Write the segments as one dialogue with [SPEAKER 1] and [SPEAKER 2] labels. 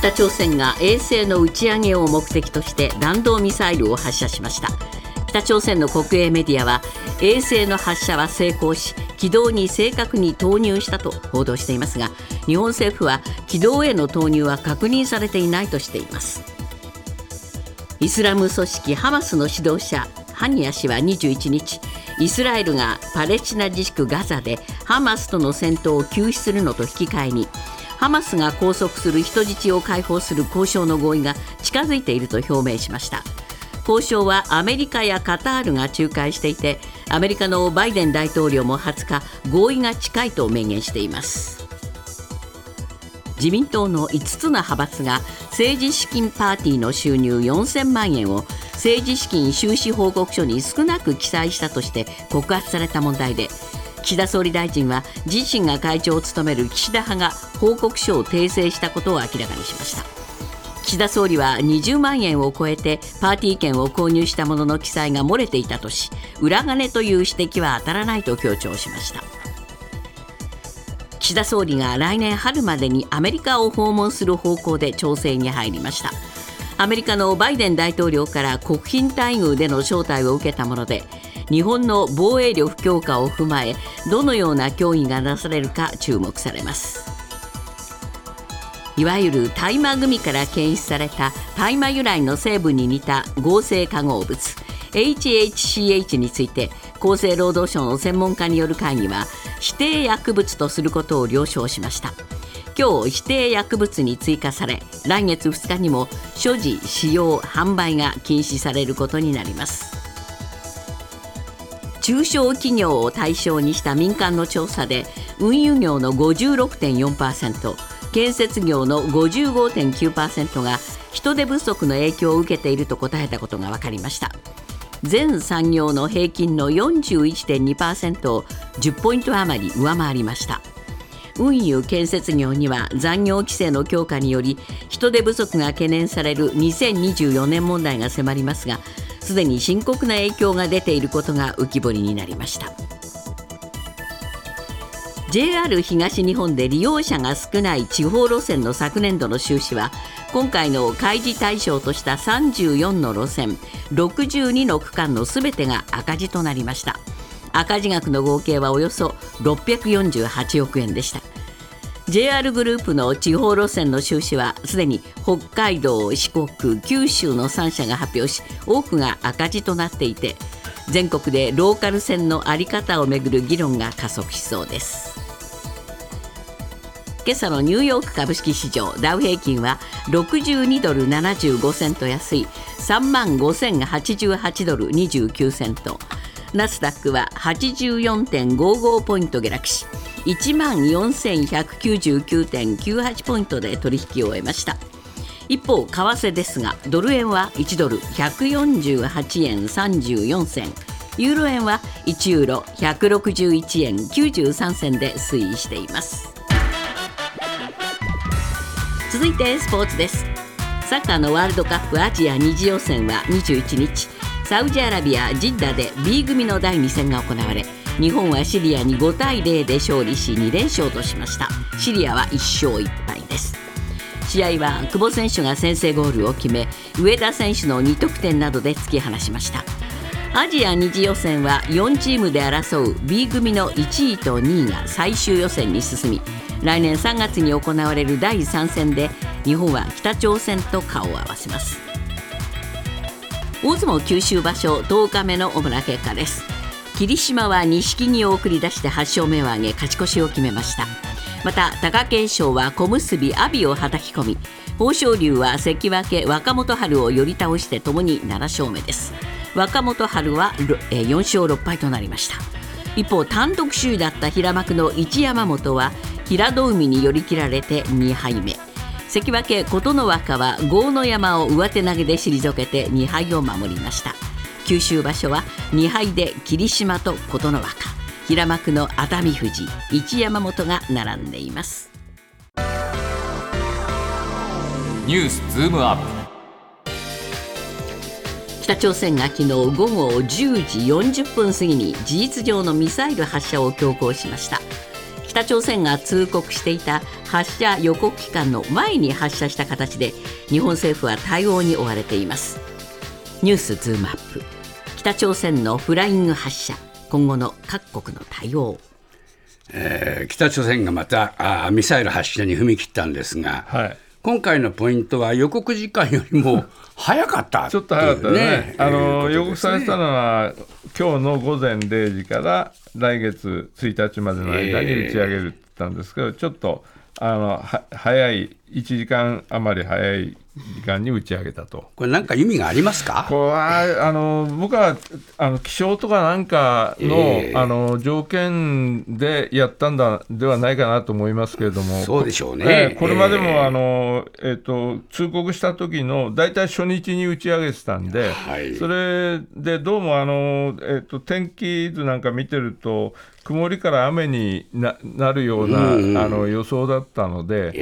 [SPEAKER 1] 北朝鮮が衛星の打ち上げを目的として弾道ミサイルを発射しました。北朝鮮の国営メディアは衛星の発射は成功し軌道に正確に投入したと報道していますが日本政府は軌道への投入は確認されていないとしています。イスラム組織ハマスの指導者ハニヤ氏は21日イスラエルがパレスチナ自治区ガザでハマスとの戦闘を休止するのと引き換えにハマスが拘束する人質を解放する交渉の合意が近づいていると表明しました。交渉はアメリカやカタールが仲介していてアメリカのバイデン大統領も20日合意が近いと明言しています。自民党の5つの派閥が政治資金パーティーの収入4000万円を政治資金収支報告書に少なく記載したとして告発された問題で岸田総理大臣は自身が会長を務める岸田派が報告書を訂正したことを明らかにしました。岸田総理は20万円を超えてパーティー券を購入したものの記載が漏れていたとし裏金という指摘は当たらないと強調しました。岸田総理が来年春までにアメリカを訪問する方向で調整に入りました。アメリカのバイデン大統領から国賓待遇での招待を受けたもので日本の防衛力強化を踏まえどのような協議がなされるか注目されます。いわゆる大麻グミから検出された大麻由来の成分に似た合成化合物 HHCH について厚生労働省の専門家による会議は指定薬物とすることを了承しました。今日指定薬物に追加され来月2日にも所持使用販売が禁止されることになります。中小企業を対象にした民間の調査で運輸業の56.4%建設業の55.9%が人手不足の影響を受けていると答えたことが分かりました。全産業の平均の41.2%を10ポイント余り上回りました。運輸建設業には残業規制の強化により人手不足が懸念される2024年問題が迫りますがすでに深刻な影響が出ていることが浮き彫りになりました。JR 東日本で利用者が少ない地方路線の昨年度の収支は今回の開示対象とした34の路線62の区間のすべてが赤字となりました。赤字額の合計はおよそ648億円でした。JR グループの地方路線の収支はすでに北海道四国九州の3社が発表し多くが赤字となっていて全国でローカル線の在り方をめぐる議論が加速しそうです。今朝のニューヨーク株式市場ダウ平均は62ドル75セント安い3万5088ドル29セント。ナスダックは84.55ポイント下落し1万4199.98ポイントで取引を終えました。一方為替ですがドル円は1ドル148円34銭。ユーロ円は1ユーロ161円93銭で推移しています。続いてスポーツです。サッカーのワールドカップアジア2次予選は21日。サウジアラビア・ジッダで B 組の第2戦が行われ日本はシリアに5対0で勝利し2連勝としました。シリアは1勝1敗です。試合は久保選手が先制ゴールを決め上田選手の2得点などで突き放しました。アジア2次予選は4チームで争う B 組の1位と2位が最終予選に進み来年3月に行われる第3戦で日本は北朝鮮と顔を合わせます。大相撲九州場所10日目の主な結果です。霧島は錦木を送り出して8勝目を挙げ勝ち越しを決めました。また貴景勝は小結阿炎をはたき込み豊昇龍は関脇若元春を寄り倒してともに7勝目です。若元春は4勝6敗となりました。一方単独首位だった平幕の一山本は平戸海に寄り切られて2敗目。関脇琴ノ若は豪ノ山を上手投げで退けて2敗を守りました。九州場所は2敗で霧島と琴ノ若。平幕の熱海富士一山本が並んでいます。
[SPEAKER 2] ニュースズームアップ。
[SPEAKER 1] 北朝鮮が昨日午後10時40分過ぎに事実上のミサイル発射を強行しました。北朝鮮が通告していた発射予告期間の前に発射した形で日本政府は対応に追われています。ニュースズームアップ北朝鮮のフライング発射今後の各国の対応。
[SPEAKER 3] えー、北朝鮮がまたあミサイル発射に踏み切ったんですが、はい、今回のポイントは予告時間よりも 早かった、
[SPEAKER 4] ね、ちょっと早かったね、あの、ね、予告されたのは、今日の午前0時から来月1日までの間に打ち上げるって言ったんですけど、ちょっとあのは早い、1時間余り早い時間に打ち上げたと。
[SPEAKER 3] これ、なんか意味がありますか？
[SPEAKER 4] これはあの僕はあの気象とかなんかのえー、あの条件でやったんだではないかなと思いますけれども、
[SPEAKER 3] そうでしょうね、
[SPEAKER 4] えー、これまでも、えー、あのえーと、通告した時の大体初日に打ち上げてたんで、はい、それでどうもあの、えーと、天気図なんか見てると、曇りから雨になるような、うんうん、あの予想だったので、えー、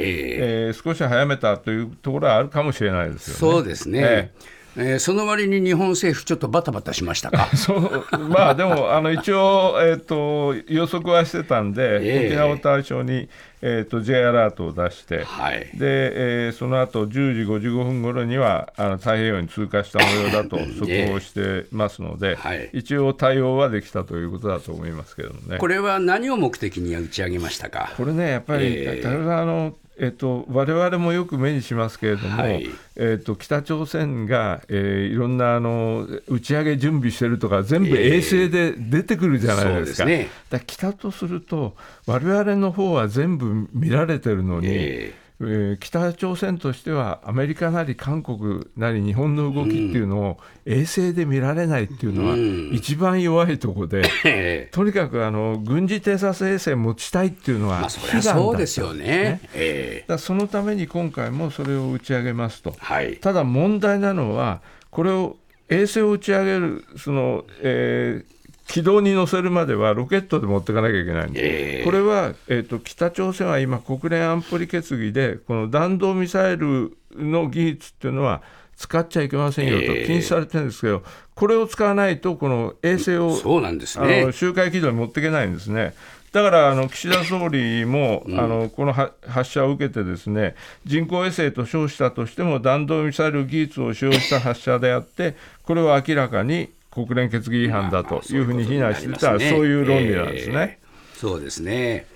[SPEAKER 4] えー、少し早めたというところはあるかもしれないですよね。
[SPEAKER 3] そうですね、えーえー、その割に日本政府、ちょっとバタバタしましたか？
[SPEAKER 4] そう。まあでも、あの一応、えーと、予測はしてたんで、えー、沖縄を対象に、えーと、J アラートを出して、はい、でえー、その後10時55分頃にはあの太平洋に通過した模様だと 速報してますので、はい、一応対応はできたということだと思いますけどね。
[SPEAKER 3] これは何を目的に打ち上げましたか？
[SPEAKER 4] これね、やっぱり、えー、あのえっと、我々もよく目にしますけれども、はい、えっと、北朝鮮が、えー、いろんなあの打ち上げ準備してるとか、全部衛星で出てくるじゃないですか。えー、すね、だ北とすると、我々の方は全部見られてるのに、えーえー、北朝鮮としてはアメリカなり韓国なり日本の動きっていうのを衛星で見られないっていうのは一番弱いところで、う ん、とにかくあの軍事偵察衛星持ちたいっていうのは悲願だったんですよね。えー、だそのために今回もそれを打ち上げますと、はい、ただ問題なのはこれを衛星を打ち上げるその、えー軌道に乗せるまではロケットで持っていかなきゃいけないんで、えー、これは、えーと、北朝鮮は今、国連安保理決議で、この弾道ミサイルの技術っていうのは、使っちゃいけませんよと禁止されてるんですけど、これを使わないと、この衛星をそうなんです、ね、あの周回軌道に持っていけないんですね。だからあの岸田総理も、あのこの発射を受けて、ですね人工衛星と称したとしても、弾道ミサイル技術を使用した発射であって、これは明らかに国連決議違反だというふうに非難してた、そういう論理なんですね。
[SPEAKER 3] えー、そうですね。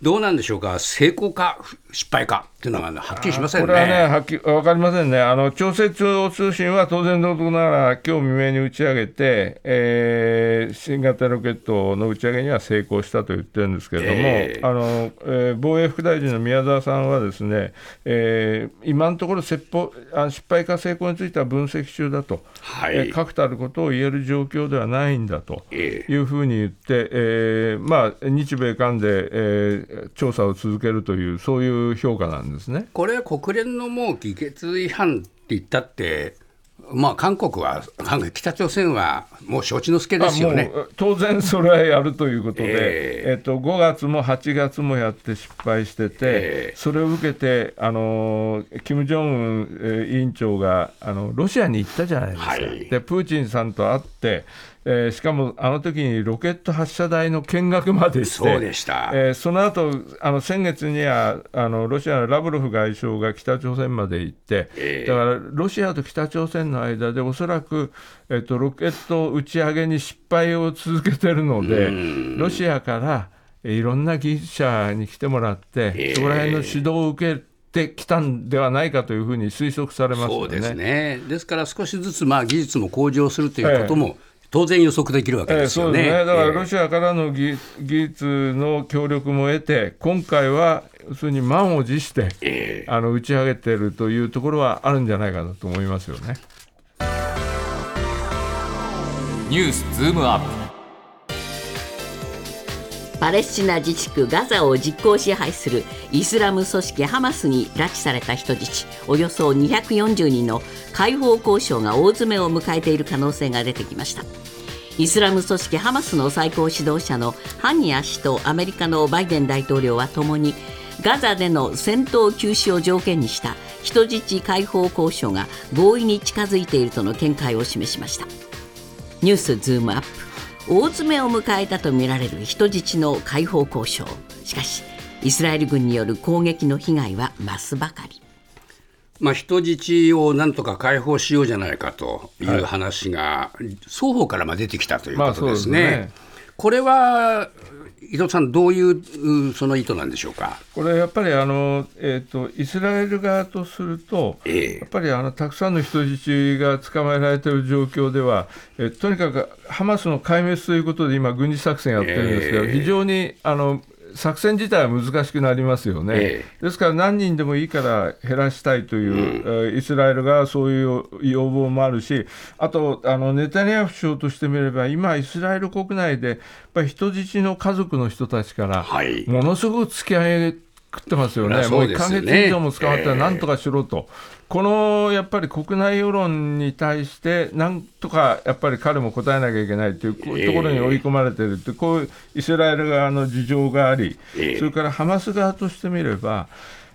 [SPEAKER 3] どうなんでしょうか、成功か？失敗か？っていうのが、はっきりしませんね。
[SPEAKER 4] これはね、はっきり分かりませんね、あの朝鮮中央通信は当然のことながら、今日未明に打ち上げて、えー、新型ロケットの打ち上げには成功したと言ってるんですけれども、えー、あのえー、防衛副大臣の宮沢さんは、ですね、えー、今のところ失敗か成功については分析中だと、はい、えー、確たることを言える状況ではないんだというふうに言って、えーまあ、日米韓で、えー調査を続けるという、そういう評価なんですね。
[SPEAKER 3] これは国連のもう議決違反って言ったって、まあ、韓国は、北朝鮮はもう承知の助ですよね。
[SPEAKER 4] 当然それはやるということで、えー、えっと、5月も8月もやって失敗してて、えー、それを受けて、あの金正恩委員長があのロシアに行ったじゃないですか、はい、でプーチンさんと会って、えー、しかもあの時にロケット発射台の見学までして、
[SPEAKER 3] そうでした、
[SPEAKER 4] えー、その後あの先月にはあのロシアのラブロフ外相が北朝鮮まで行って、えー、だからロシアと北朝鮮の間でおそらく、えーと、ロケット打ち上げに失敗を続けてるので、ロシアからいろんな技術者に来てもらって、えー、そこら辺の指導を受けてきたんではないかというふうに推測されます、ね、
[SPEAKER 3] そうですね。ですから少しずつまあ技術も向上するということも、えー当然予測できるわけですよね。えー、ね。
[SPEAKER 4] だからロシアからの技,、術の協力も得て、今回は要するに満を持して、えー、あの打ち上げてるというところはあるんじゃないかなと思いますよね。
[SPEAKER 2] ニュースズームアップ
[SPEAKER 1] パレスチナ自治区ガザを実効支配するイスラム組織ハマスに拉致された人質。およそ240人の解放交渉が大詰めを迎えている可能性が出てきました。イスラム組織ハマスの最高指導者のハニヤ氏とアメリカのバイデン大統領はともにガザでの戦闘休止を条件にした人質解放交渉が合意に近づいているとの見解を示しました。ニュースズームアップ。大詰めを迎えたとみられる人質の解放交渉しかしイスラエル軍による攻撃の被害は増すばかり。
[SPEAKER 3] まあ、人質をなんとか解放しようじゃないかという話が、双方から出てきたということですね。まあ、すねこれは伊藤さん、どういうその意図なんでしょうか？
[SPEAKER 4] これやっぱりあの、えーと、イスラエル側とすると、えー、やっぱりあのたくさんの人質が捕まえられている状況では、えー、とにかくハマスの壊滅ということで、今、軍事作戦やってるんですけど、え。ー、非常にあの作戦自体は難しくなりますよね、ええ、ですから何人でもいいから減らしたいという、うん、イスラエルがそういう要望もあるし、あとあのネタニヤフ首相としてみれば、今、イスラエル国内でやっぱり人質の家族の人たちから、ものすごく突き上げ食ってますよね、もう1か月以上も捕まったらなんとかしろと、このやっぱり国内世論に対して、なんとかやっぱり彼も答えなきゃいけないという、こういうところに追い込まれてるって、こういうイスラエル側の事情があり、それからハマス側としてみれば、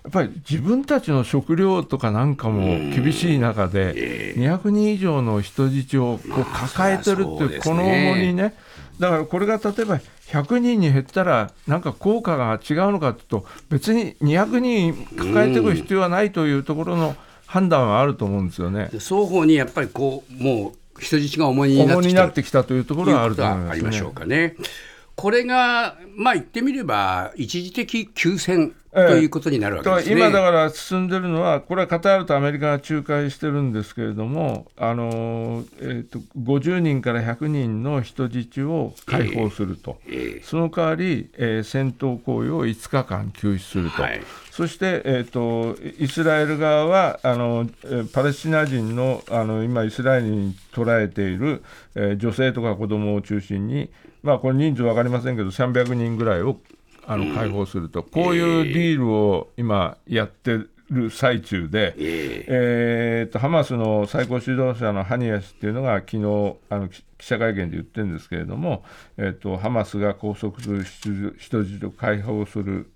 [SPEAKER 4] やっぱり自分たちの食料とかなんかも厳しい中で、200人以上の人質をこう抱えてるっていう、この重荷ね、だからこれが例えば100人に減ったら、なんか効果が違うのかというと、別に200人抱えていく必要はないというところの判断はあると思うんですよね。
[SPEAKER 3] 双方にやっぱりこうもう人質が重荷
[SPEAKER 4] になってきたというところはあると思います、ね、
[SPEAKER 3] ありましょうかね。これが、まあ言ってみれば、一時的休戦ということになるわけですね、
[SPEAKER 4] 今だから進んでるのは、これはカタールとアメリカが仲介してるんですけれども、あのえーと、50人から100人の人質を解放すると、えーえー、その代わり、えー、戦闘行為を5日間休止すると。はい。そして、えーと、イスラエル側はあのパレスチナ人のあの今、イスラエルに捕らえている、えー、女性とか子供を中心に、まあ、これ人数分かりませんけど、300人ぐらいをあの解放すると、こういうディールを今やってる最中で、えー、とハマスの最高指導者のハニヤ氏っていうのが昨日あの記者会見で言ってるんですけれども、えー、とハマスが拘束する人質を解放する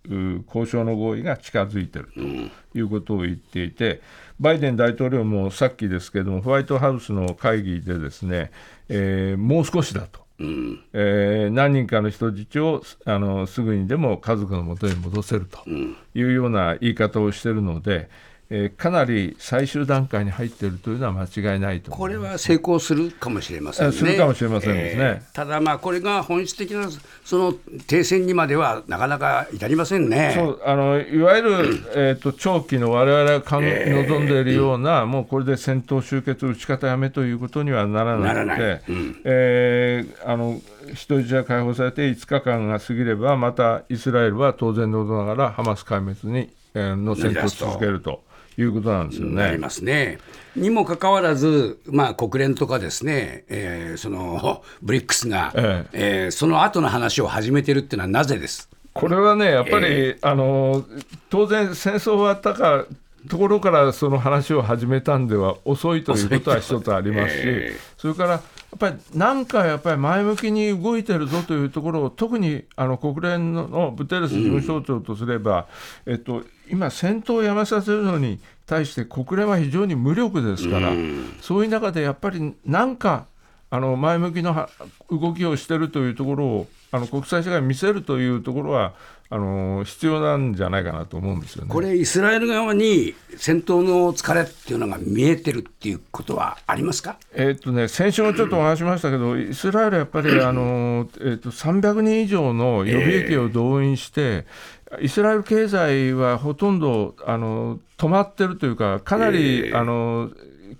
[SPEAKER 4] 交渉の合意が近づいているということを言っていて、バイデン大統領もさっきですけれども、ホワイトハウスの会議でですね、えー、もう少しだと。うん。えー、何人かの人質をあのすぐにでも家族のもとに戻せるというような言い方をしているので、えー、かなり最終段階に入っているというのは間違いないと
[SPEAKER 3] これは成功するかもしれませんね。
[SPEAKER 4] するかもしれませんですね。
[SPEAKER 3] えー、ただ、まあ、これが本質的なその停戦にまではなかなか至りませんね
[SPEAKER 4] そうあのいわゆる、えーと、長期の我々がかん、えー、望んでいるような、もうこれで戦闘終結、打ち方やめということにはならないので、うん、えー、あの人質が解放されて5日間が過ぎれば、またイスラエルは当然のことながらハマス壊滅に、えー、の戦闘を続けると。いうことなんですよね。
[SPEAKER 3] ありますね。にもかかわらず、まあ、国連とかですね、えー、その ブリックスが、えええー、その後の話を始めてるっていうのはなぜです？
[SPEAKER 4] これはね、やっぱり、えー、あの当然、戦争終わったかところからその話を始めたんでは遅いということは一つありますし、えー、それからやっぱりなんかやっぱり前向きに動いてるぞというところを、特にあの国連のブテレス事務総長とすれば、うん、えっと、今、戦闘をやめさせるのに対して国連は非常に無力ですから、うん、そういう中でやっぱりなんかあの前向きな動きをしているというところをあの国際社会に見せるというところはあの必要なんじゃないかなと思うんですよね。
[SPEAKER 3] これ、イスラエル側に戦闘の疲れっていうのが見えてるっていうことはありますか、
[SPEAKER 4] えー、っとね、先週もちょっとお話しましたけど、イスラエルはやっぱりあの、えー、っと300人以上の予備役を動員して、えー、イスラエル経済はほとんどあの止まってるというか、かなり、えー、あの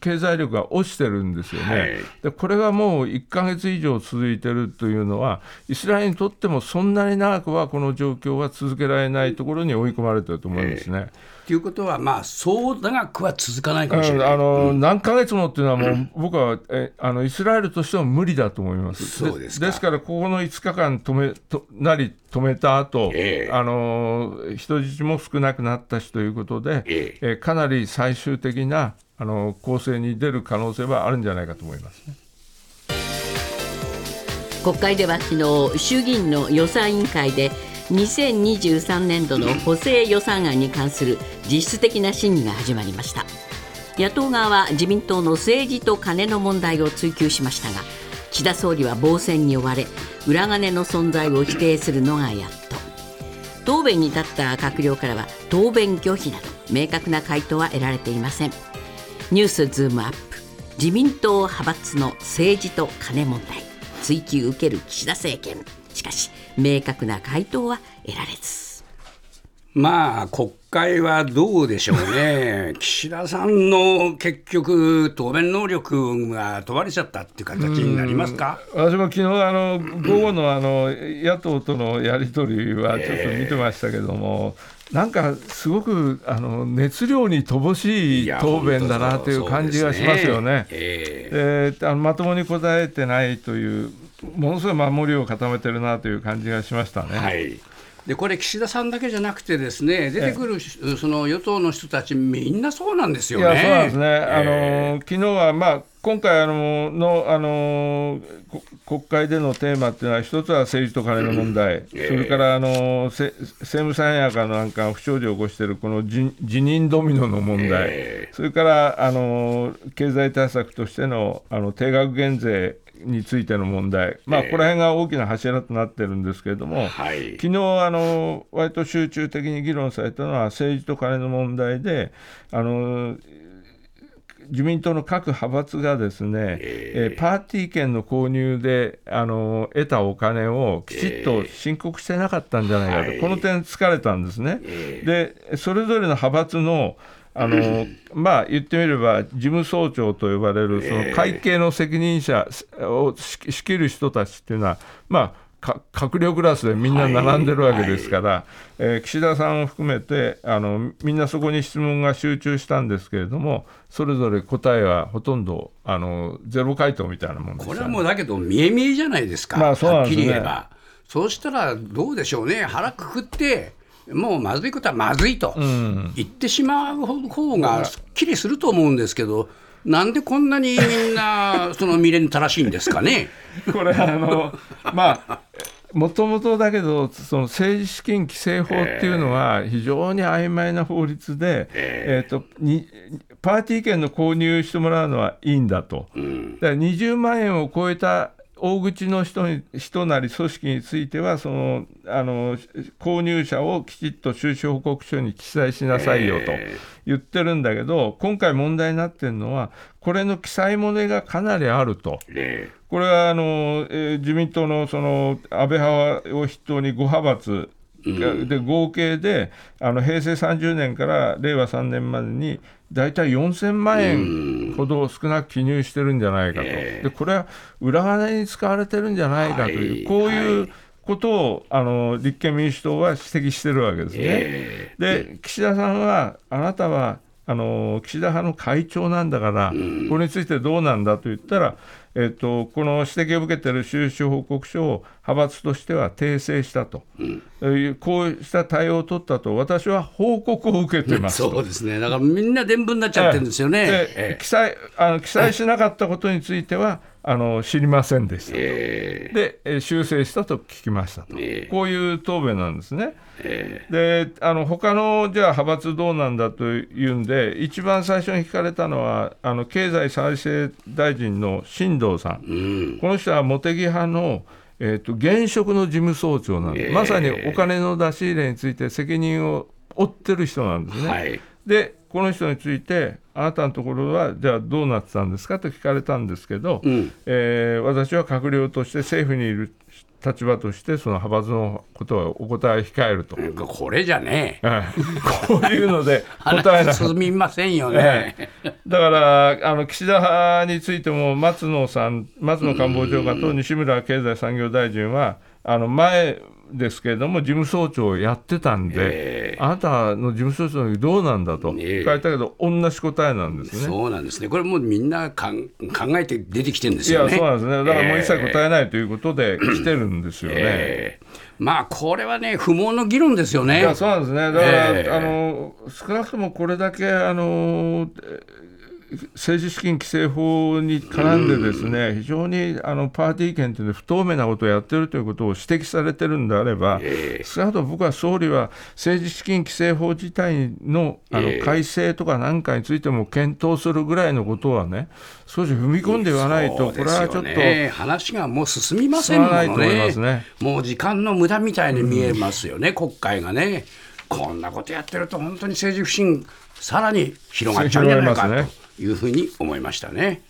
[SPEAKER 4] 経済力が落ちてるんですよね、はい、でこれがもう1か月以上続いてるというのは、イスラエルにとってもそんなに長くはこの状況は続けられないところに追い込まれてると思いますね。
[SPEAKER 3] うことは、まあ、そう長くは続かないかもしれない。
[SPEAKER 4] あの、うん、何ヶ月もっていうのは、もう、うん、僕はえあのイスラエルとしては無理だと思います。
[SPEAKER 3] そうです
[SPEAKER 4] ですから、ここの5日間止めとなり止めた後、えー、あの人質も少なくなったしということで、えー、えかなり最終的なあの構成に出る可能性はあるんじゃないかと思いますね。
[SPEAKER 1] 国会では昨日衆議院の予算委員会で2023年度の補正予算案に関する実質的な審議が始まりました。野党側は自民党の政治と金の問題を追及しましたが岸田総理は防戦に追われ裏金の存在を否定するのがやっと。答弁に立った閣僚からは答弁拒否など明確な回答は得られていません。ニュースズームアップ。自民党派閥の政治と金問題。追及受ける岸田政権。しかし明確な回答は得られず。
[SPEAKER 3] まあ国会はどうでしょうね、岸田さんの結局、答弁能力が問われちゃったっていう形になりますか？
[SPEAKER 4] 私も昨日あの午後のあの野党とのやり取りはちょっと見てましたけども、えー、なんかすごくあの熱量に乏しい答弁だなという感じがしますよね。ね。えー、あのまともに答えてないという、ものすごい守りを固めてるなという感じがしましたね。
[SPEAKER 3] はい。でこれ、岸田さんだけじゃなくて、ですね出てくるその与党の人たち、みんなそうなんですよね。
[SPEAKER 4] いやそうなんですね、あの昨日は、まあ、今回あののあの国会でのテーマっていうのは、一つは政治と金の問題、それからあの政務三役かなんか不祥事を起こしているこの辞任ドミノの問題、それからあの経済対策としてのあの定額減税についての問題、まあ、この辺が大きな柱となってるんですけれども、はい、昨日あの割と集中的に議論されたのは政治と金の問題で、あの自民党の各派閥がですね、えー、パーティー券の購入であの得たお金をきちっと申告してなかったんじゃないかと、えー、この点、疲れたんですね。でそれぞれの派閥のあのまあ、言ってみれば、事務総長と呼ばれる、その会計の責任者を仕切る人たちっていうのは、まあ、閣僚クラスでみんな並んでるわけですから、はいはい、えー、岸田さんを含めてあの、みんなそこに質問が集中したんですけれども、それぞれ答えはほとんどあのゼロ回答みたいなもんです、
[SPEAKER 3] ね、これはもうだけど、見え見えじゃないですか、まあ、そうなんですね、そうしたらどうでしょうね、腹くくって、もうまずいことはまずいと言ってしまう方がすっきりすると思うんですけど、なんでこんなにみんな、その未練正しいんですかね？
[SPEAKER 4] これあのまあもともとだけど、その政治資金規正法っていうのは、非常に曖昧な法律で、えー、とにパーティー券の購入してもらうのはいいんだと、だから20万円を超えた大口の人に人なり組織についてはそのあの購入者をきちっと収支報告書に記載しなさいよと言ってるんだけど、今回問題になってるのはこれの記載漏れがかなりあると。これはあの、えー、自民党のその安倍派を筆頭に5派閥で合計であの平成30年から令和3年までに大体4000万円ほど少なく記入してるんじゃないかと、でこれは裏金に使われてるんじゃないかという、こういうことをあの立憲民主党は指摘してるわけですね。で岸田さんはあなたはあの岸田派の会長なんだから、これについてどうなんだと言ったら、えっと、この指摘を受けている収支報告書を派閥としては訂正したと、うん、こうした対応を取ったと、私は報告を受けてます
[SPEAKER 3] そうですね、だからみんな伝聞になっちゃってるんですよね。
[SPEAKER 4] え記載あの記載しなかったことについては、あの知りませんでしたと、えー、で、え修正したと聞きましたと、えー、こういう答弁なんですね。えー、であの他のじゃあ派閥どうなんだというんで、一番最初に聞かれたのは、あの経済再生大臣の新藤さん、うん、この人は茂木派のえーと、現職の事務総長なんで、えー、まさにお金の出し入れについて責任を負ってる人なんですね。はい、でこの人についてあなたのところはじゃあどうなってたんですか？と聞かれたんですけど、うん、えー、私は閣僚として政府にいる立場としてその派閥のことはお答え控えると。
[SPEAKER 3] これじゃね
[SPEAKER 4] え、こういうので答えな
[SPEAKER 3] 進みませんよね。
[SPEAKER 4] だからあの岸田派についても松野さん松野官房長官と西村経済産業大臣はあの前ですけれども、事務総長をやってたんで、えー、あなたの事務総長のどうなんだと聞かれたけど、同じ答えなんですね。
[SPEAKER 3] そうなんですね、これもうみんなかん考えて出てきてるんですよ
[SPEAKER 4] ね。いや、そうなんですね、だからもう一切答えないということで 来てるんですよね。えー
[SPEAKER 3] まあこれはね、不毛の議論ですよね。
[SPEAKER 4] いやそうなんですねだから、えー、あの少なくともこれだけあの政治資金規正法に絡んで、ですね非常にあのパーティー券というの不透明なことをやってるということを指摘されてるんであれば、少なくとも僕は総理は政治資金規正法自体のあの改正とかなんかについても検討するぐらいのことはね、少し踏み込んで言わないと、これはちょっと、
[SPEAKER 3] 話がもう進みませんもんね、ね。もう時間の無駄みたいに見えますよね、うん、国会がね。こんなことやってると、本当に政治不信、さらに広がっちゃうんじゃないかというふうに思いましたね。